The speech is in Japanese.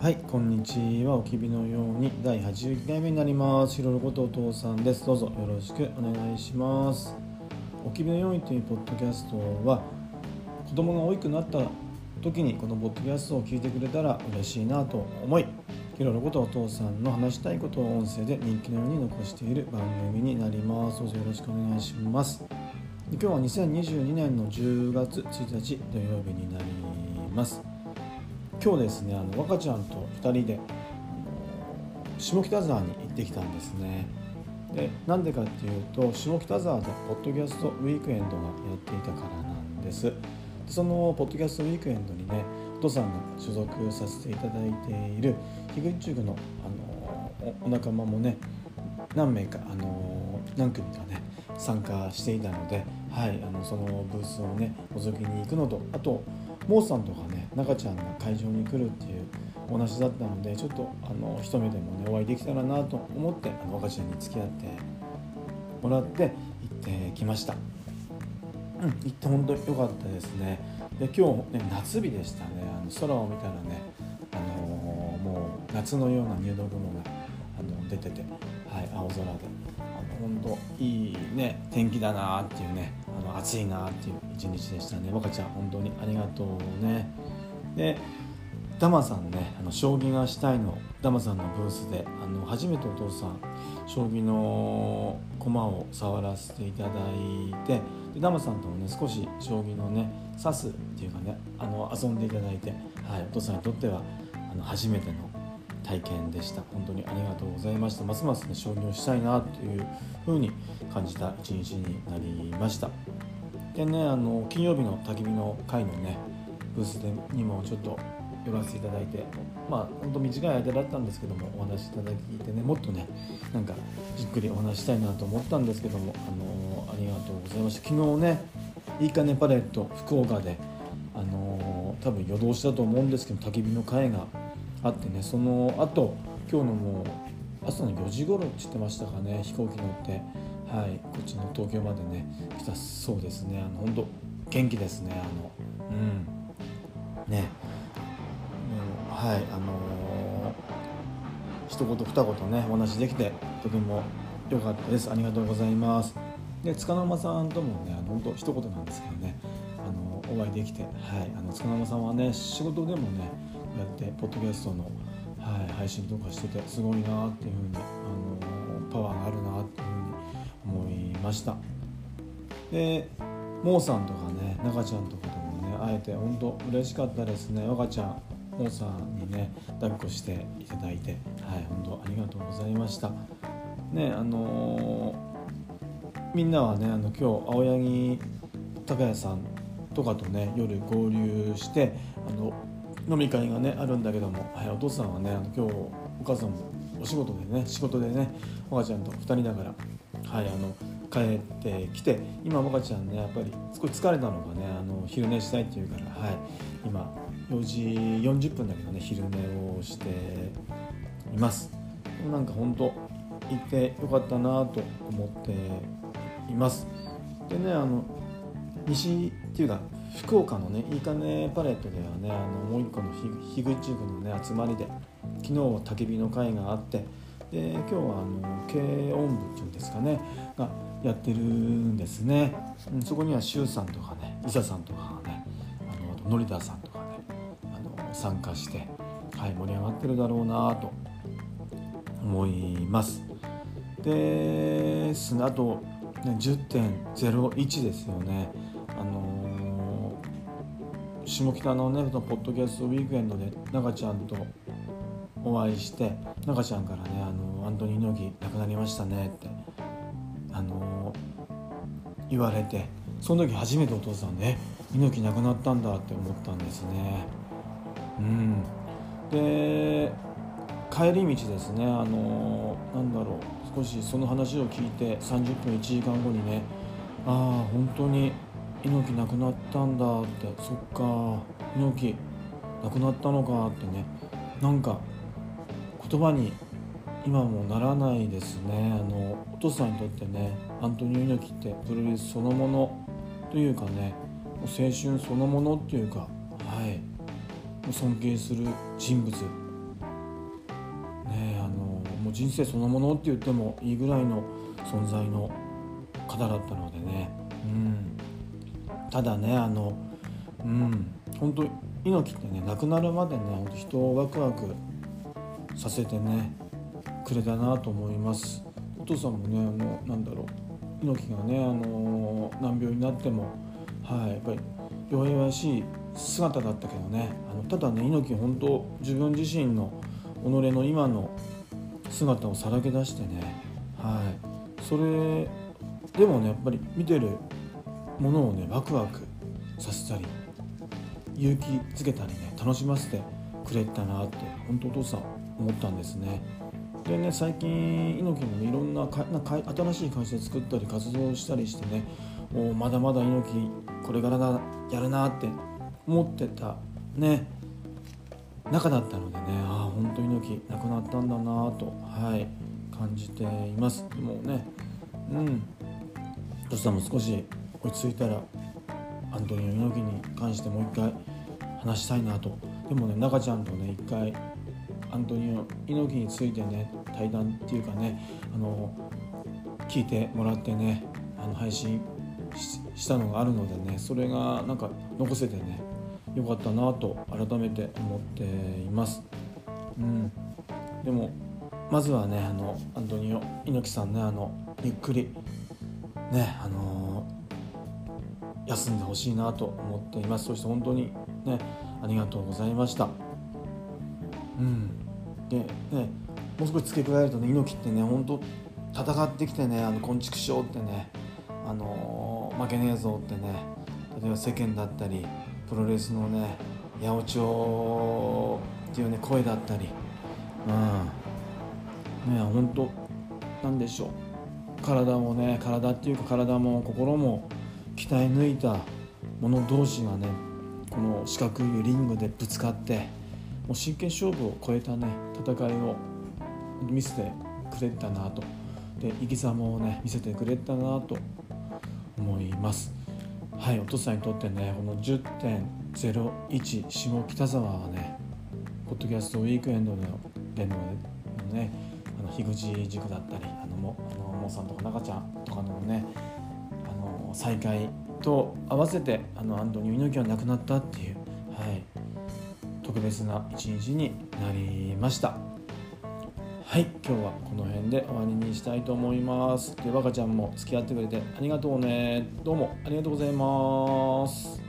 はい、こんにちは。おきびのように第81回目になります。ひろることお父さんです。どうぞよろしくお願いします。おきびのようにというポッドキャストは子供が大きくなった時にこのポッドキャストを聞いてくれたら嬉しいなと思い、ひろることお父さんの話したいことを音声で人気のように残している番組になります。どうぞよろしくお願いします。今日は2022年の10月1日土曜日になります。今日ですねあの若ちゃんと2人で下北沢に行ってきたんですね。でなんでかっていうと下北沢でポッドキャストウィークエンドがやっていたからなんです。そのポッドキャストウィークエンドにねお父さんが所属させていただいている樋口塾のあのお仲間もね何名かあの何組かね参加していたので、はい、あのそのブースをね覗きに行くのとあとモーさんとかね中ちゃんが会場に来るっていうお話だったのでちょっとあの一目でもねお会いできたらなと思ってあの若ちゃんに付き合ってもらって行ってきました。うん行って本当に良かったですね。で今日ね夏日でしたね。あの空を見たらねあのもう夏のような入道雲があの出てて、はい、青空で。本当いいね天気だなっていうねあの暑いなっていう一日でしたね。若ちゃん本当にありがとうね。でダマさんねあの将棋がしたいのダマさんのブースであの初めてお父さん将棋の駒を触らせていただいてでダマさんともね少し将棋のね指すっていうかねあの遊んでいただいて、はい、お父さんにとってはあの初めての体験でした。本当にありがとうございました。ますますね将棋をしたいなというふうに感じた一日になりました。でねあの金曜日の焚き火の会のねブースでにもちょっと寄らせていただいてまあ本当短い間だったんですけどもお話しいただいてねもっとねなんかじっくりお話したいなと思ったんですけどもあのありがとうございました。昨日ねいいかねパレット福岡であの多分夜通しだと思うんですけど焚き火の会があってねその後今日のもう朝の4時頃って言ってましたかね飛行機乗って。はいこっちの東京までね来たそうですね。あの本当元気ですねあのうん。ね。うんはいあのー、一言二言ねお話できてとても良かったです。ありがとうございます。で塚の間さんともねあの本当一言なんですけどねあのお会いできて。はいあの塚の間さんはね仕事でもねやってポッドキャストの、はい、配信とかしててすごいなっていうふうに、あのパワーがあるなっていうふうに思いました。でモーさんとかね中ちゃんとかともね会えて本当嬉しかったですね。若ちゃんモーさんにね抱っこしていただいてはい本当ありがとうございました。ねあのー、みんなはねあの今日青柳高谷さんとかとね夜合流してあの飲み会がねあるんだけども、はい、お父さんはね今日お母さんもお仕事でね仕事でね若ちゃんと2人だからはいあの帰ってきて今若ちゃんねやっぱり少し疲れたのかねあの昼寝したいっていうからはい今4時40分だけどね昼寝をしています。なんか本当行ってよかったなと思っています。でねあの西っていうか福岡のねいいかねパレットではねあのもう一個の樋口塾のね集まりで昨日は焚き火の会があってで今日はあの軽音部っていうんですかねがやってるんですね、うん、そこには周さんとかね伊佐さんとかねあのあとノリダさんとかねあの参加して、はい、盛り上がってるだろうなと思います。ですあと、ね、10.01ですよね。下北のねポッドキャストウィークエンドで中ちゃんとお会いして中ちゃんからね「あのアントニー猪木亡くなりましたね」ってあの言われてその時初めてお父さんね猪木亡くなったんだって思ったんですね。うん。で帰り道ですねあのなんだろう少しその話を聞いて30分1時間後にねああ本当に猪木亡くなったんだって。そっか猪木亡くなったのかってね。なんか言葉に今もならないですね。あのお父さんにとってねアントニオ猪木ってプロレスそのものというかね青春そのものっていうかはい。尊敬する人物。ねあのもう人生そのものって言ってもいいぐらいの存在の方だったのでね、ただねあのうん本当猪木ってね亡くなるまでね人をワクワクさせてねくれたなと思います。お父さんもねあのなんだろう猪木がねあの難病になってもはいやっぱり弱々しい姿だったけどねあのただね猪木本当自分自身の己の今の姿をさらけ出してねはいそれでもねやっぱり見てるものをねワクワクさせたり勇気づけたりね楽しませてくれたなって本当お父さん思ったんですね。でね最近猪木も、ね、いろんなかなか新しい会社作ったり活動したりしてねもうまだまだ猪木これからだやるなって思ってたね中だったのでねああ本当猪木亡くなったんだなとはい感じていますもうねうんトシさんも少し落ち着いたらアントニオ猪木に関してもう一回話したいなと。でもね中ちゃんとね一回アントニオ猪木についてね対談っていうかねあの聞いてもらってねあの配信したのがあるのでねそれがなんか残せてねよかったなと改めて思っています。うん、でもまずはねあのアントニオ猪木さんねあのゆっくり。ねあの、休んでほしいなと思っています。そして本当にねありがとうございました。うん。でねもう少し付け加えるとね猪木ってね本当戦ってきてねあの昆虫症ってねあのー、負けねえぞってね例えば世間だったりプロレスのね八百長っていうね声だったり。うん。ね本当なんでしょう。体もね体っていうか体も心も鍛え抜いた者同士がねこの四角いリングでぶつかってもう真剣勝負を超えたね戦いを見せてくれたなと。で生き様をね見せてくれたなと思います。はいお父さんにとってねこの10.01下北沢はねポッドキャストウィークエンドでのでのねあの樋口塾だったりあのもあのさんとか中ちゃんとかのね再会と合わせてあのアントニオ猪木は亡くなったっていう、はい、特別な一日になりました。はい今日はこの辺で終わりにしたいと思います。で若ちゃんも付き合ってくれてありがとうね。どうもありがとうございます。